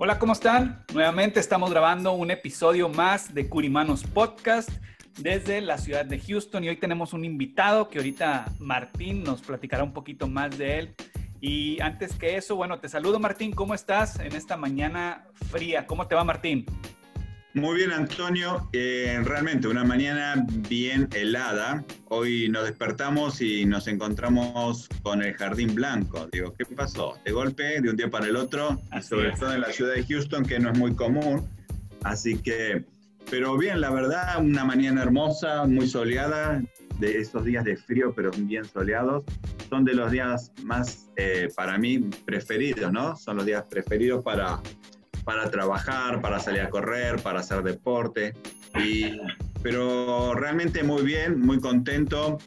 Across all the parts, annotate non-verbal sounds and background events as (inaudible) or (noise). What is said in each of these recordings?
Hola, ¿cómo están? Nuevamente estamos grabando un episodio más de Curimanos Podcast desde la ciudad de Houston y hoy tenemos un invitado que ahorita Martín nos platicará un poquito más de él. Y antes que eso, bueno, te saludo Martín, ¿cómo estás en esta mañana fría? ¿Cómo te va Martín? Muy bien, Antonio. Eh, realmente una mañana bien helada. Hoy nos despertamos y nos encontramos con el jardín blanco. Digo, ¿qué pasó? De golpe, de un día para el otro, y sobre todo en la ciudad de Houston, que no es muy común. Así que pero bien, la verdad, una mañana hermosa, muy soleada, de esos días de frío, pero bien soleados, son de los días más, eh, para mí, preferidos, ¿no? Son los días preferidos para, para trabajar, para salir a correr, para hacer deporte. Y, pero realmente muy bien, muy contento.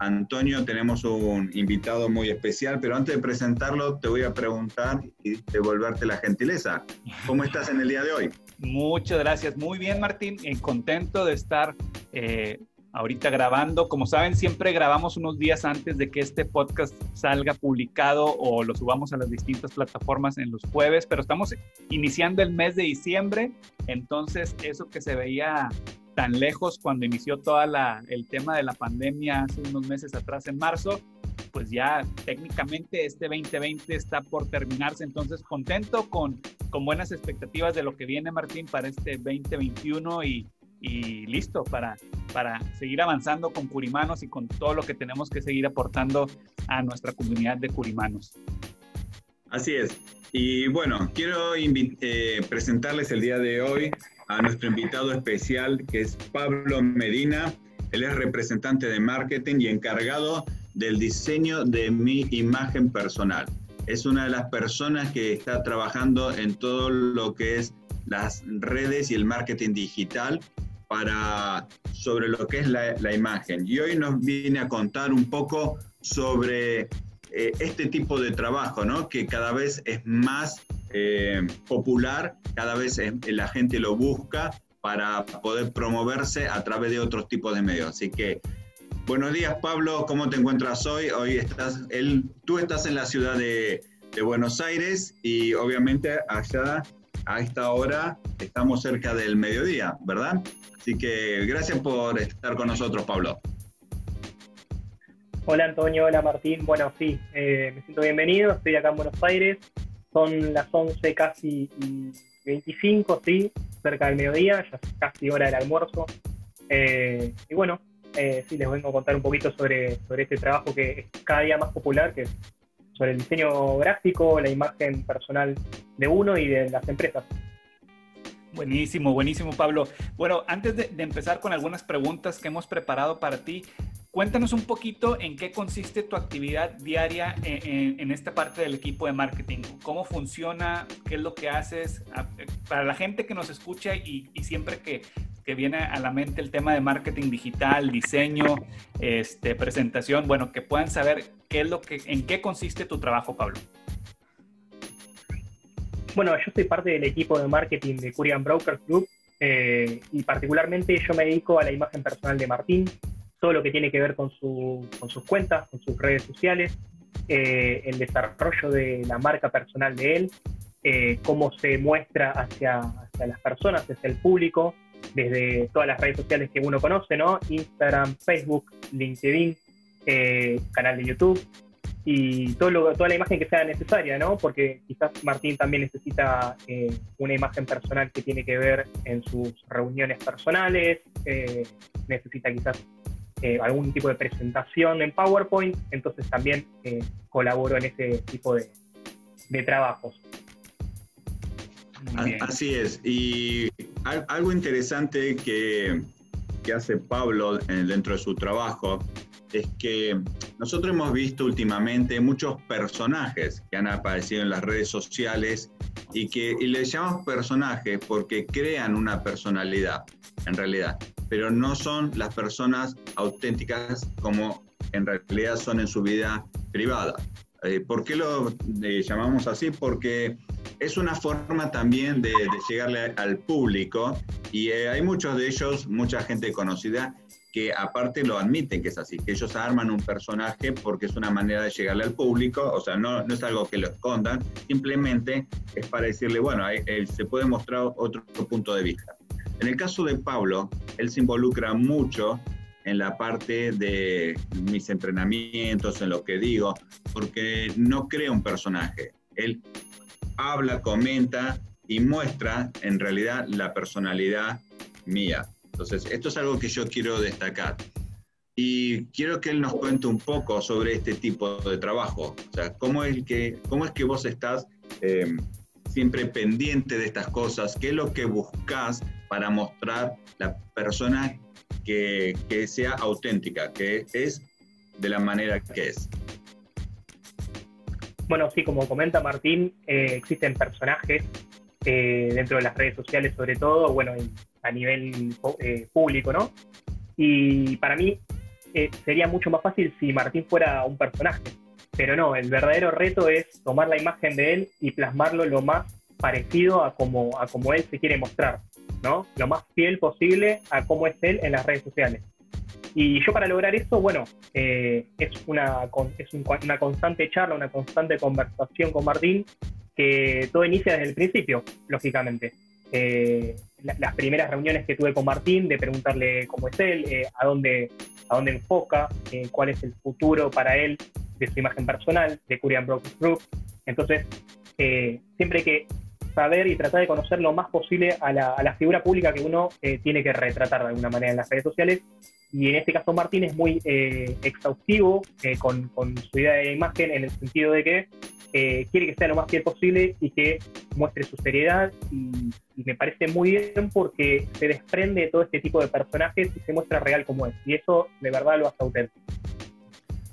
Antonio, tenemos un invitado muy especial, pero antes de presentarlo te voy a preguntar y devolverte la gentileza. ¿Cómo estás en el día de hoy? Muchas gracias. Muy bien, Martín. Eh, contento de estar eh, ahorita grabando. Como saben, siempre grabamos unos días antes de que este podcast salga publicado o lo subamos a las distintas plataformas en los jueves, pero estamos iniciando el mes de diciembre, entonces eso que se veía tan lejos cuando inició todo el tema de la pandemia hace unos meses atrás en marzo, pues ya técnicamente este 2020 está por terminarse, entonces contento con, con buenas expectativas de lo que viene Martín para este 2021 y, y listo para, para seguir avanzando con Curimanos y con todo lo que tenemos que seguir aportando a nuestra comunidad de Curimanos. Así es. Y bueno, quiero eh, presentarles el día de hoy a nuestro invitado especial, que es Pablo Medina. Él es representante de marketing y encargado del diseño de mi imagen personal. Es una de las personas que está trabajando en todo lo que es las redes y el marketing digital para sobre lo que es la, imagen. Y hoy nos viene a contar un poco sobre eh, este tipo de trabajo, ¿no? que cada vez es más eh, popular, cada vez la gente lo busca para poder promoverse a través de otros tipos de medios. Así que Buenos días, Pablo. ¿Cómo te encuentras hoy? Hoy estás, tú estás en la ciudad de, Buenos Aires y obviamente allá a esta hora estamos cerca del mediodía, ¿verdad? Así que gracias por estar con nosotros, Pablo. Hola Antonio, hola Martín. Bueno, sí, eh, me siento bienvenido. Estoy acá en Buenos Aires. Son las 11 casi 25, sí, cerca del mediodía, ya es casi hora del almuerzo. Eh, y bueno, eh, sí, les vengo a contar un poquito sobre, sobre este trabajo que es cada día más popular, que es sobre el diseño gráfico, la imagen personal de uno y de las empresas. Buenísimo, buenísimo, Pablo. Bueno, antes de, empezar con algunas preguntas que hemos preparado para ti, cuéntanos un poquito en qué consiste tu actividad diaria en, esta parte del equipo de marketing. ¿Cómo funciona? ¿Qué es lo que haces? Para la gente que nos escucha y, y siempre que que viene a la mente el tema de marketing digital, diseño, este, presentación, bueno, que puedan saber qué es lo que, en qué consiste tu trabajo, Pablo. Bueno, yo soy parte del equipo de marketing de Curian Brokers Group eh, y particularmente yo me dedico a la imagen personal de Martín, todo lo que tiene que ver con, su, con sus cuentas, con sus redes sociales, eh, el desarrollo de la marca personal de él, eh, cómo se muestra hacia, hacia las personas, hacia el público, desde todas las redes sociales que uno conoce, ¿no? Instagram, Facebook, LinkedIn, eh, canal de YouTube. y todo toda la imagen que sea necesaria, ¿no? Porque quizás Martín también necesita eh, una imagen personal que tiene que ver en sus reuniones personales, eh, necesita quizás eh, algún tipo de presentación en PowerPoint, entonces también colaboro en ese tipo de, trabajos. Así es, y algo interesante que, que hace Pablo dentro de su trabajo es que nosotros hemos visto últimamente muchos personajes que han aparecido en las redes sociales y que les llamamos personajes porque crean una personalidad, en realidad, pero no son las personas auténticas como en realidad son en su vida privada. Eh, ¿Por qué lo eh, llamamos así? Porque es una forma también de, llegarle al público y eh, hay muchos de ellos, mucha gente conocida, que aparte lo admiten que es así, que ellos arman un personaje porque es una manera de llegarle al público, o sea, no, no es algo que lo escondan, simplemente es para decirle, bueno, se puede mostrar otro punto de vista. En el caso de Pablo, él se involucra mucho en la parte de mis entrenamientos, en lo que digo, porque no crea un personaje. Él habla, comenta y muestra en realidad la personalidad mía. Entonces, esto es algo que yo quiero destacar. Y quiero que él nos cuente un poco sobre este tipo de trabajo. O sea, cómo es que, cómo es que vos estás em, siempre pendiente de estas cosas, qué es lo que buscas para mostrar la persona que, que sea auténtica, que es de la manera que es. Bueno, sí, como comenta Martín, eh, existen personajes eh, dentro de las redes sociales sobre todo, bueno, a nivel eh, público, ¿no? Y para mí eh, sería mucho más fácil si Martín fuera un personaje, pero no, el verdadero reto es tomar la imagen de él y plasmarlo lo más parecido a como, a como él se quiere mostrar, ¿no? Lo más fiel posible a cómo es él en las redes sociales. Y yo para lograr eso, bueno, eh, es, una, es una constante charla, una constante conversación con Martín, que todo inicia desde el principio, lógicamente. Eh, las primeras reuniones que tuve con Martín, de preguntarle cómo es él, eh, a, dónde, a dónde enfoca, eh, cuál es el futuro para él de su imagen personal, de Curian Brokers Group. Entonces, siempre hay que saber y tratar de conocer lo más posible a la, a la figura pública que uno tiene que retratar de alguna manera en las redes sociales. Y en este caso Martín es muy exhaustivo con, con su idea de imagen en el sentido de que quiere que sea lo más fiel posible y que muestre su seriedad y, me parece muy bien porque se desprende de todo este tipo de personajes y se muestra real como es y eso de verdad lo hace auténtico.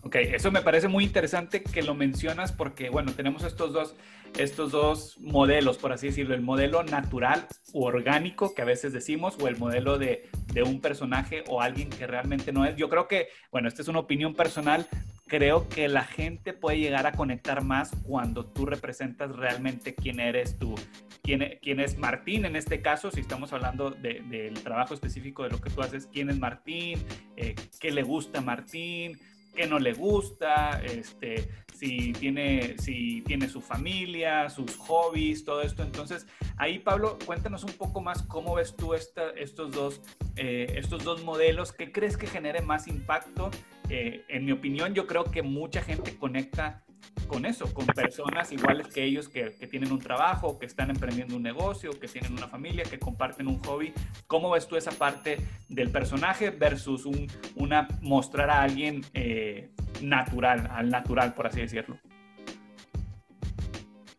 Ok, eso me parece muy interesante que lo mencionas porque, bueno, tenemos estos dos, estos dos modelos, por así decirlo, el modelo natural u orgánico que a veces decimos, o el modelo de, de un personaje o alguien que realmente no es. Yo creo que, bueno, esta es una opinión personal, creo que la gente puede llegar a conectar más cuando tú representas realmente quién eres tú, quién, quién es Martín en este caso, si estamos hablando del trabajo específico de lo que tú haces, quién es Martín, eh, qué le gusta a Martín, qué no le gusta, este, si tiene, si tiene su familia, sus hobbies, todo esto. Entonces, ahí Pablo, cuéntanos un poco más cómo ves tú esta, estos, dos, eh, estos dos modelos, qué crees que genere más impacto. Eh, en mi opinión, yo creo que mucha gente conecta con eso, con personas iguales que ellos que, tienen un trabajo, que están emprendiendo un negocio, que tienen una familia, que comparten un hobby. ¿Cómo ves tú esa parte del personaje versus un, una mostrar a alguien eh, natural, al natural, por así decirlo?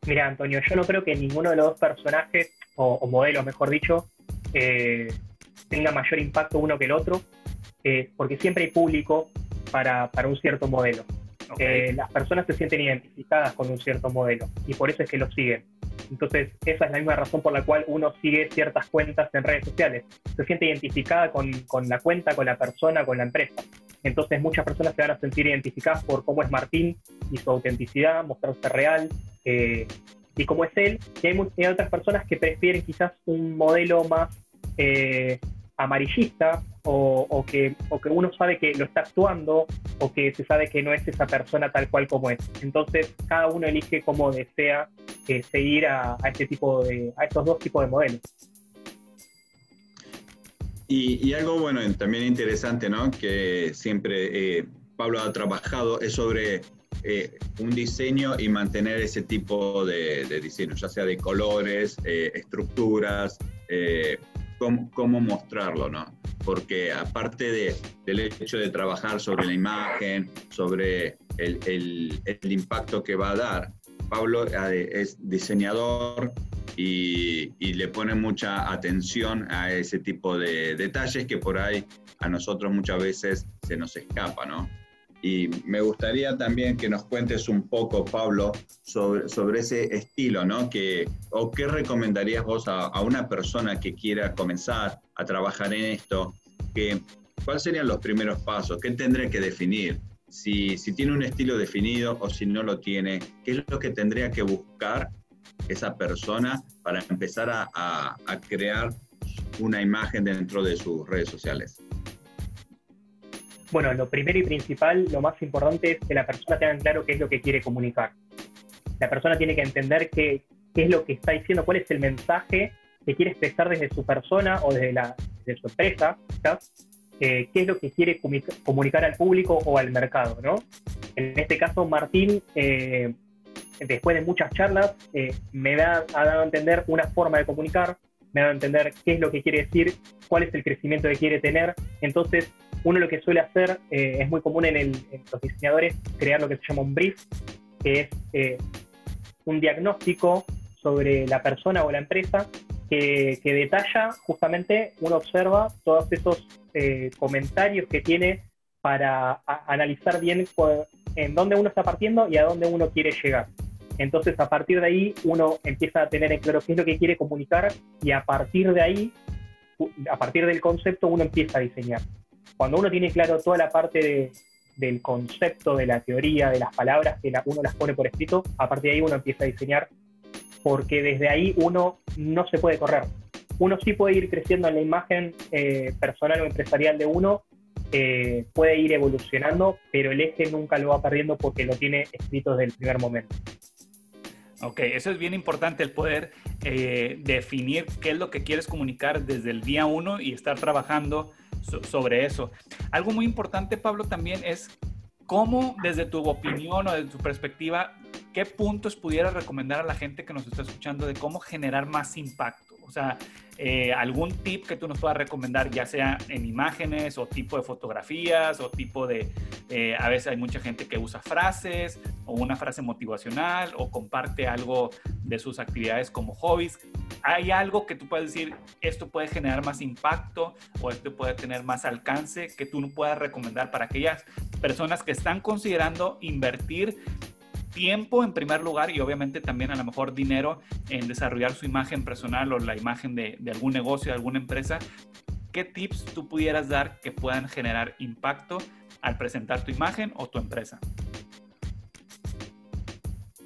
Mira, Antonio, yo no creo que ninguno de los dos personajes, o, modelos, mejor dicho, eh, tenga mayor impacto uno que el otro, eh, porque siempre hay público para, para un cierto modelo. Eh, las personas se sienten identificadas con un cierto modelo y por eso es que lo siguen. Entonces, esa es la misma razón por la cual uno sigue ciertas cuentas en redes sociales. Se siente identificada con, con la cuenta, con la persona, con la empresa. Entonces, muchas personas se van a sentir identificadas por cómo es Martín y su autenticidad, mostrarse real eh, y cómo es él. Y hay, otras personas que prefieren quizás un modelo más eh, amarillista o, que, que uno sabe que lo está actuando o que se sabe que no es esa persona tal cual como es. Entonces, cada uno elige cómo desea eh, seguir a, este tipo de, a estos dos tipos de modelos. Y, algo bueno, también interesante, ¿no? Que siempre eh, Pablo ha trabajado es sobre eh, un diseño y mantener ese tipo de, diseño, ya sea de colores, estructuras, eh, cómo, mostrarlo, ¿no? Porque aparte de, del hecho de trabajar sobre la imagen, sobre el, el, impacto que va a dar, Pablo es diseñador y, y, le pone mucha atención a ese tipo de detalles que por ahí a nosotros muchas veces se nos escapa, ¿no? Y me gustaría también que nos cuentes un poco, Pablo, sobre, sobre ese estilo, ¿no? Que, ¿O qué recomendarías vos a, una persona que quiera comenzar a trabajar en esto? Que, ¿Cuáles serían los primeros pasos? ¿Qué tendría que definir? Si, si tiene un estilo definido o si no lo tiene, ¿qué es lo que tendría que buscar esa persona para empezar a, a, a crear una imagen dentro de sus redes sociales? Bueno, lo primero y principal, lo más importante es que la persona tenga claro qué es lo que quiere comunicar. La persona tiene que entender qué, es lo que está diciendo, cuál es el mensaje que quiere expresar desde su persona o desde, la, su empresa, eh, qué es lo que quiere comunicar al público o al mercado. ¿no? En este caso, Martín, eh, después de muchas charlas, eh, me ha dado a entender una forma de comunicar, me ha dado a entender qué es lo que quiere decir, cuál es el crecimiento que quiere tener. Entonces, uno lo que suele hacer, eh, es muy común en, los diseñadores, crear lo que se llama un brief, que es eh, un diagnóstico sobre la persona o la empresa que, detalla justamente, uno observa todos esos eh, comentarios que tiene para analizar bien en dónde uno está partiendo y a dónde uno quiere llegar. Entonces, a partir de ahí, uno empieza a tener en claro qué es lo que quiere comunicar y a partir de ahí, a partir del concepto, uno empieza a diseñar cuando uno tiene claro toda la parte del concepto, de la teoría, de las palabras, que uno las pone por escrito, a partir de ahí uno empieza a diseñar, porque desde ahí uno no se puede correr. Uno sí puede ir creciendo en la imagen eh, personal o empresarial de uno, eh, puede ir evolucionando, pero el eje nunca lo va perdiendo porque lo tiene escrito desde el primer momento. Ok, eso es bien importante, el poder eh, definir qué es lo que quieres comunicar desde el día uno y estar trabajando sobre eso. Algo muy importante, Pablo, también es cómo, desde tu opinión o desde tu perspectiva, qué puntos pudieras recomendar a la gente que nos está escuchando de cómo generar más impacto. O sea, eh, algún tip que tú nos puedas recomendar, ya sea en imágenes o tipo de fotografías o tipo de, eh, a veces hay mucha gente que usa frases o una frase motivacional o comparte algo de sus actividades como hobbies. ¿Hay algo que tú puedes decir, esto puede generar más impacto o esto puede tener más alcance que tú no puedas recomendar para aquellas personas que están considerando invertir tiempo en primer lugar y obviamente también a lo mejor dinero en desarrollar su imagen personal o la imagen de, algún negocio, de alguna empresa, ¿qué tips tú pudieras dar que puedan generar impacto al presentar tu imagen o tu empresa?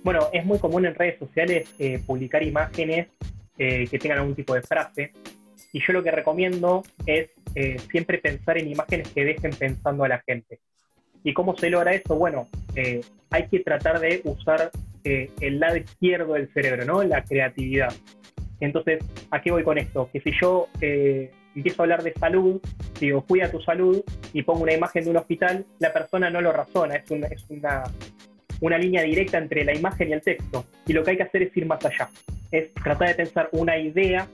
Bueno, es muy común en redes sociales eh, publicar imágenes eh, que tengan algún tipo de frase. Y yo lo que recomiendo es eh, siempre pensar en imágenes que dejen pensando a la gente. ¿Y cómo se logra eso? Bueno, eh, hay que tratar de usar eh, el lado izquierdo del cerebro, ¿no? La creatividad. Entonces, ¿a qué voy con esto? Que si yo eh, empiezo a hablar de salud, digo, cuida tu salud y pongo una imagen de un hospital, la persona no lo razona, es, una, es una, una línea directa entre la imagen y el texto. Y lo que hay que hacer es ir más allá, es tratar de pensar una idea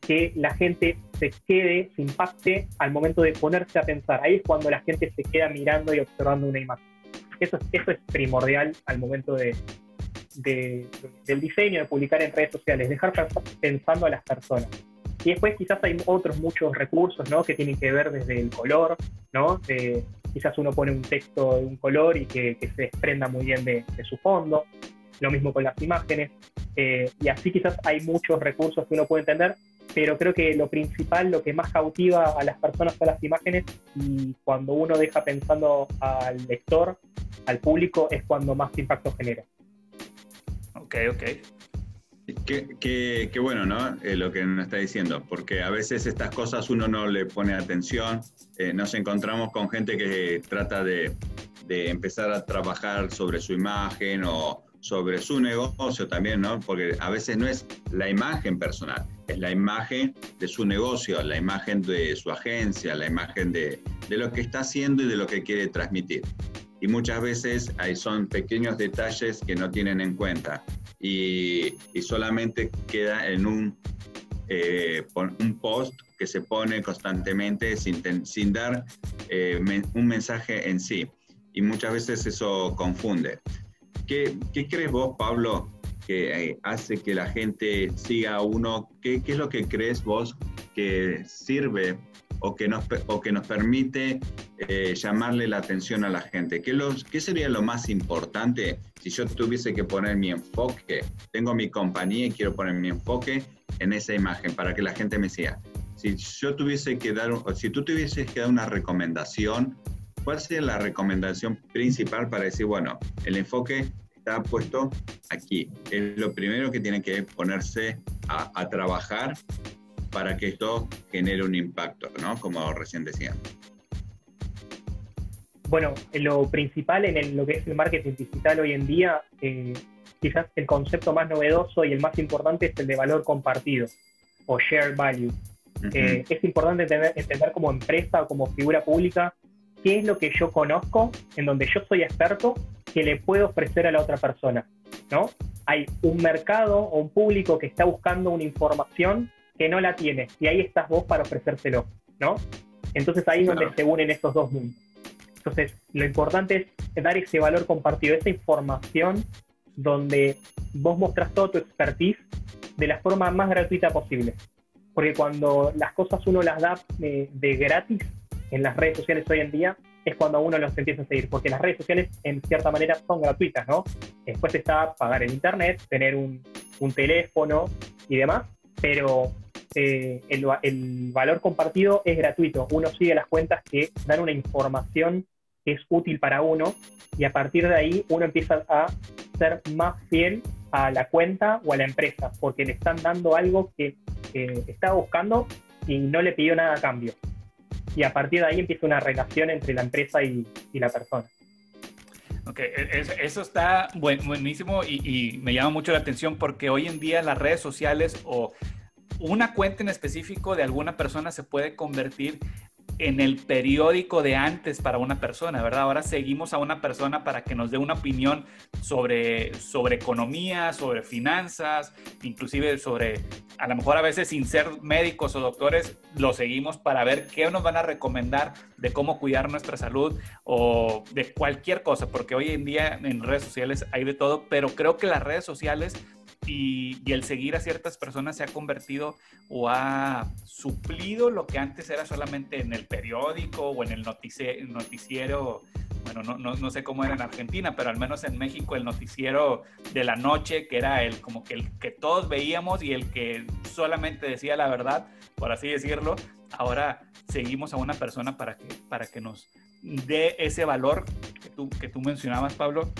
que la gente se quede, se impacte al momento de ponerse a pensar. Ahí es cuando la gente se queda mirando y observando una imagen. Eso, eso es primordial al momento de, del diseño, de publicar en redes sociales, dejar pensando a las personas. Y después quizás hay otros muchos recursos ¿no? que tienen que ver desde el color, ¿no? quizás uno pone un texto de un color y que, se desprenda muy bien de, su fondo. Lo mismo con las imágenes. Eh, y así quizás hay muchos recursos que uno puede entender, pero creo que lo principal, lo que más cautiva a las personas son las imágenes y cuando uno deja pensando al lector, al público, es cuando más impacto genera. Ok, ok. Qué, bueno, ¿no? Eh, lo que nos está diciendo, porque a veces estas cosas uno no le pone atención. Eh, nos encontramos con gente que trata de, de empezar a trabajar sobre su imagen o, sobre su negocio también, ¿no? Porque a veces no es la imagen personal, es la imagen de su negocio, la imagen de su agencia, la imagen de, de lo que está haciendo y de lo que quiere transmitir. y muchas veces ahí son pequeños detalles que no tienen en cuenta y, solamente queda en un, eh, un post que se pone constantemente sin, sin dar eh, un mensaje en sí. Y muchas veces eso confunde. ¿Qué, qué crees vos, Pablo, que eh, hace que la gente siga a uno? ¿Qué, ¿Qué, es lo que crees vos que sirve o que nos, o que nos permite eh, llamarle la atención a la gente? ¿Qué, los, ¿Qué sería lo más importante si yo tuviese que poner mi enfoque? Tengo mi compañía y quiero poner mi enfoque en esa imagen para que la gente me siga. Si yo tuviese que dar, si tú tuvieses que dar una recomendación, ¿cuál sería la recomendación principal para decir, bueno, el enfoque está puesto aquí? Es lo primero que tiene que ponerse a, a trabajar para que esto genere un impacto, ¿no? Como recién decían. Bueno, lo principal en lo que es el marketing digital hoy en día, eh, quizás el concepto más novedoso y el más importante es el de valor compartido o share value. Eh, es importante entender, entender, como empresa o como figura pública qué es lo que yo conozco, en donde yo soy experto, que le puedo ofrecer a la otra persona. ¿no? Hay un mercado o un público que está buscando una información que no la tiene. Y ahí estás vos para ofrecérselo, ¿no? Entonces ahí es donde se unen estos dos mundos. Entonces, lo importante es dar ese valor compartido, esa información donde vos mostrás todo tu expertise de la forma más gratuita posible. Porque cuando las cosas uno las da de, gratis en las redes sociales hoy en día, es cuando uno los empieza a seguir, porque las redes sociales en cierta manera son gratuitas, ¿no? Después está pagar el internet, tener un, teléfono y demás, pero eh, el, valor compartido es gratuito. Uno sigue las cuentas que dan una información que es útil para uno y a partir de ahí uno empieza a ser más fiel a la cuenta o a la empresa porque le están dando algo que, estaba buscando y no le pidió nada a cambio. Y a partir de ahí empieza una relación entre la empresa y, la persona. Ok, e, eso está buenísimo y, y, me llama mucho la atención porque hoy en día las redes sociales o una cuenta en específico de alguna persona se puede convertir en el periódico de antes para una persona, ¿verdad? Ahora seguimos a una persona para que nos dé una opinión sobre, sobre economía, sobre finanzas, inclusive sobre, a lo mejor a veces sin ser médicos o doctores, lo seguimos para ver qué nos van a recomendar de cómo cuidar nuestra salud o de cualquier cosa, porque hoy en día en redes sociales hay de todo, pero creo que las redes sociales y, el seguir a ciertas personas se ha convertido o ha suplido lo que antes era solamente en el periódico o en el noticiero, bueno, no, no, sé cómo era en Argentina, pero al menos en México el noticiero de la noche, que era el como que el que todos veíamos y el que solamente decía la verdad, por así decirlo, ahora seguimos a una persona para que, para que nos dé ese valor que tú, que tú mencionabas, Pablo.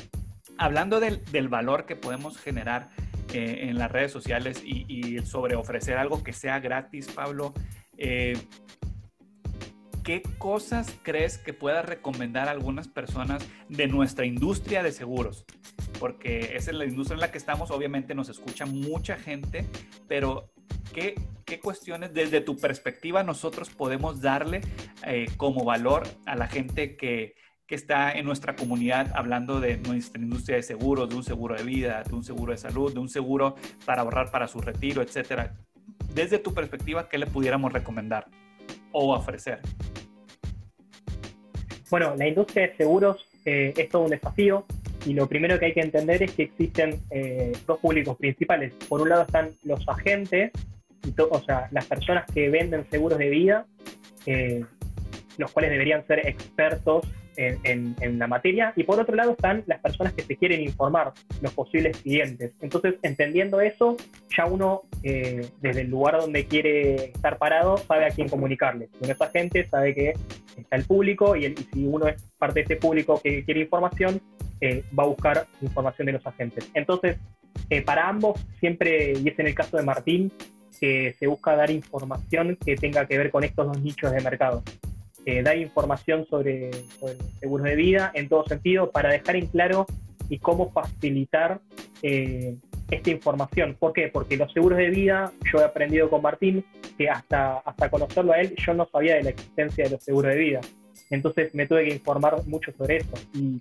Hablando del, del valor que podemos generar eh, en las redes sociales y, sobre ofrecer algo que sea gratis, Pablo. Eh, ¿Qué cosas crees que puedas recomendar a algunas personas de nuestra industria de seguros? Porque esa es la industria en la que estamos, obviamente nos escucha mucha gente, pero ¿qué, qué cuestiones desde tu perspectiva nosotros podemos darle eh, como valor a la gente que, que está en nuestra comunidad hablando de nuestra industria de seguros, de un seguro de vida, de un seguro de salud, de un seguro para ahorrar para su retiro, etcétera. Desde tu perspectiva, ¿qué le pudiéramos recomendar o ofrecer? Bueno, la industria de seguros eh, es todo un desafío y lo primero que hay que entender es que existen eh, dos públicos principales. Por un lado están los agentes, o sea, las personas que venden seguros de vida, eh, los cuales deberían ser expertos en, la materia y por otro lado están las personas que se quieren informar, los posibles clientes. Entonces, entendiendo eso, ya uno eh, desde el lugar donde quiere estar parado sabe a quién comunicarle. Si uno es agente, sabe que está el público y, si uno es parte de ese público que quiere información, eh, va a buscar información de los agentes. Entonces, eh, para ambos, siempre, y es en el caso de Martín, que se busca dar información que tenga que ver con estos dos nichos de mercado. Eh, dar información sobre, seguros de vida en todo sentido para dejar en claro y cómo facilitar eh, esta información. ¿Por qué? Porque los seguros de vida, yo he aprendido con Martín que hasta, hasta conocerlo a él, yo no sabía de la existencia de los seguros de vida. Entonces me tuve que informar mucho sobre eso. Y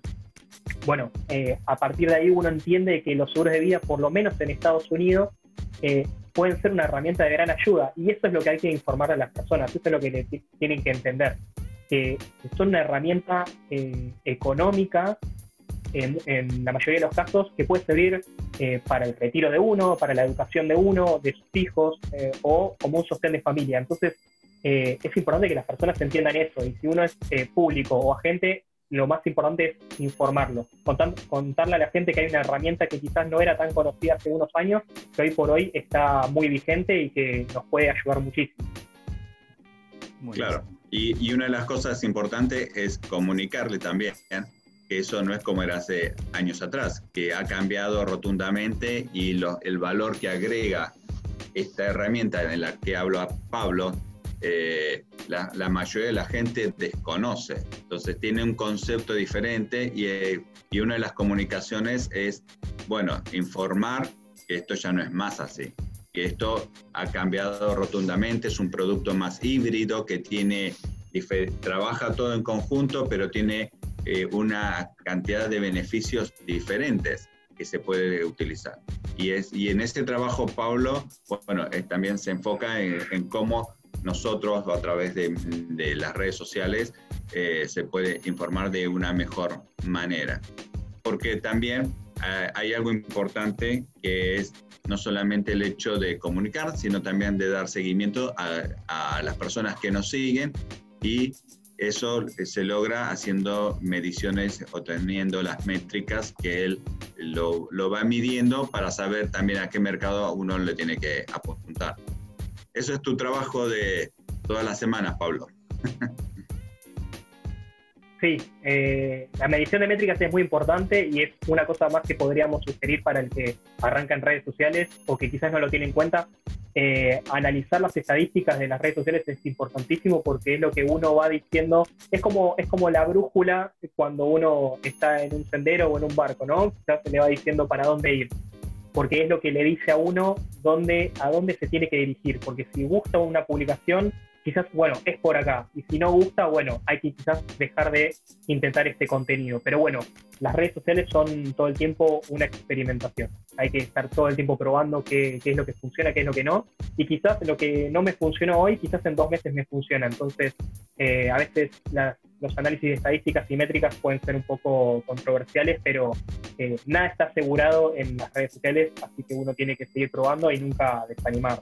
bueno, eh, a partir de ahí uno entiende que los seguros de vida, por lo menos en Estados Unidos, eh, pueden ser una herramienta de gran ayuda. Y eso es lo que hay que informar a las personas, eso es lo que tienen que entender, que son una herramienta eh, económica en, la mayoría de los casos que puede servir para el retiro de uno, para la educación de uno, de sus hijos o como un sostén de familia. Entonces, es importante que las personas entiendan eso y si uno es público o agente, lo más importante es informarlo, contarle a la gente que hay una herramienta que quizás no era tan conocida hace unos años, que hoy por hoy está muy vigente y que nos puede ayudar muchísimo. claro, y, una de las cosas importantes es comunicarle también que eso no es como era hace años atrás, que ha cambiado rotundamente y el valor que agrega esta herramienta en la que hablo a Pablo eh, la, mayoría de la gente desconoce. Entonces tiene un concepto diferente y, eh, y, una de las comunicaciones es, bueno, informar que esto ya no es más así, que esto ha cambiado rotundamente, es un producto más híbrido que tiene, trabaja todo en conjunto, pero tiene eh, una cantidad de beneficios diferentes que se puede utilizar. Y, es, y en este trabajo, Pablo, bueno, también se enfoca en, en cómo nosotros a través de, las redes sociales eh, se puede informar de una mejor manera. Porque también eh, hay algo importante que es no solamente el hecho de comunicar, sino también de dar seguimiento a, las personas que nos siguen y eso se logra haciendo mediciones o teniendo las métricas que él lo, lo va midiendo para saber también a qué mercado uno le tiene que apuntar. Eso es tu trabajo de todas las semanas, Pablo. (laughs) Sí, eh, la medición de métricas es muy importante y es una cosa más que podríamos sugerir para el que arranca en redes sociales o que quizás no lo tiene en cuenta. Eh, analizar las estadísticas de las redes sociales es importantísimo porque es lo que uno va diciendo, es como, es como la brújula cuando uno está en un sendero o en un barco, ¿no? Quizás se le va diciendo para dónde ir porque es lo que le dice a uno dónde, a dónde se tiene que dirigir, porque si gusta una publicación, quizás, bueno, es por acá, y si no gusta, bueno, hay que quizás dejar de intentar este contenido, pero bueno, las redes sociales son todo el tiempo una experimentación, hay que estar todo el tiempo probando qué, qué es lo que funciona, qué es lo que no, y quizás lo que no me funcionó hoy, quizás en dos meses me funciona, entonces eh, a veces las los análisis de estadísticas y métricas pueden ser un poco controversiales, pero eh, nada está asegurado en las redes sociales, así que uno tiene que seguir probando y nunca desanimar.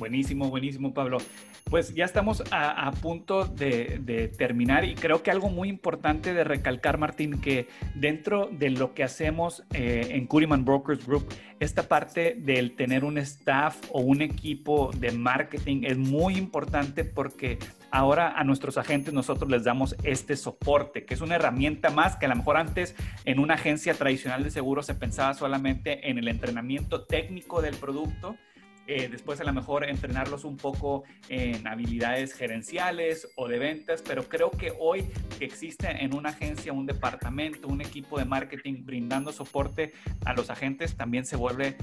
Buenísimo, buenísimo, Pablo. Pues ya estamos a, punto de, terminar y creo que algo muy importante de recalcar, Martín, que dentro de lo que hacemos eh, en Curiman Brokers Group, esta parte del tener un staff o un equipo de marketing es muy importante porque ahora a nuestros agentes nosotros les damos este soporte, que es una herramienta más que a lo mejor antes en una agencia tradicional de seguros se pensaba solamente en el entrenamiento técnico del producto eh, después a lo mejor entrenarlos un poco en habilidades gerenciales o de ventas, pero creo que hoy que existe en una agencia, un departamento, un equipo de marketing brindando soporte a los agentes también se vuelve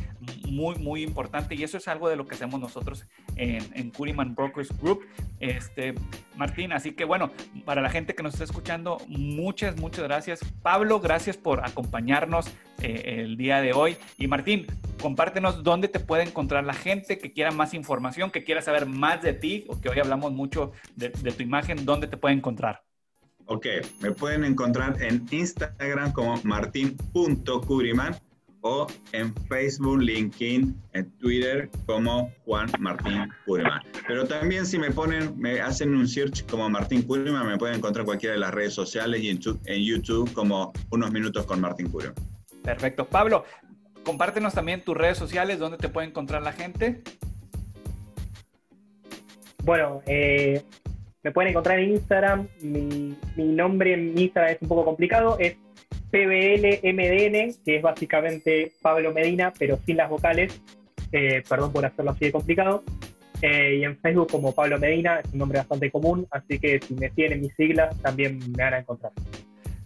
muy, muy importante y eso es algo de lo que hacemos nosotros en, en Curiman Brokers Group. Este, Martín, así que bueno, para la gente que nos está escuchando, muchas, muchas gracias. Pablo, gracias por acompañarnos eh, el día de hoy. Y Martín, compártenos dónde te puede encontrar la gente que quiera más información, que quiera saber más de ti, o que hoy hablamos mucho de, tu imagen, dónde te puede encontrar. Ok, me pueden encontrar en Instagram como martin.curiman o en Facebook, LinkedIn, en Twitter como Juan Martín Curiman. Pero también si me ponen, me hacen un search como Martín Curiman, me pueden encontrar en cualquiera de las redes sociales y en YouTube como Unos Minutos con Martín Curiman. Perfecto. Pablo, compártenos también tus redes sociales, donde te puede encontrar la gente. Bueno, eh, me pueden encontrar en Instagram. Mi, nombre en Instagram es un poco complicado. Es PBLMDN, que es básicamente Pablo Medina, pero sin las vocales. Eh, perdón por hacerlo así de complicado. Eh, y en Facebook como Pablo Medina, es un nombre bastante común, así que si me tienen mis siglas también me van a encontrar.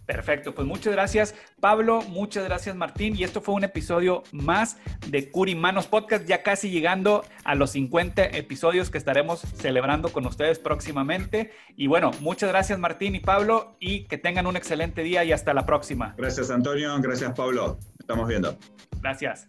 Perfecto, pues muchas gracias Pablo, muchas gracias Martín y esto fue un episodio más de Curimanos Podcast, ya casi llegando a los 50 episodios que estaremos celebrando con ustedes próximamente. Y bueno, muchas gracias Martín y Pablo y que tengan un excelente día y hasta la próxima. Gracias Antonio, gracias Pablo, estamos viendo. Gracias.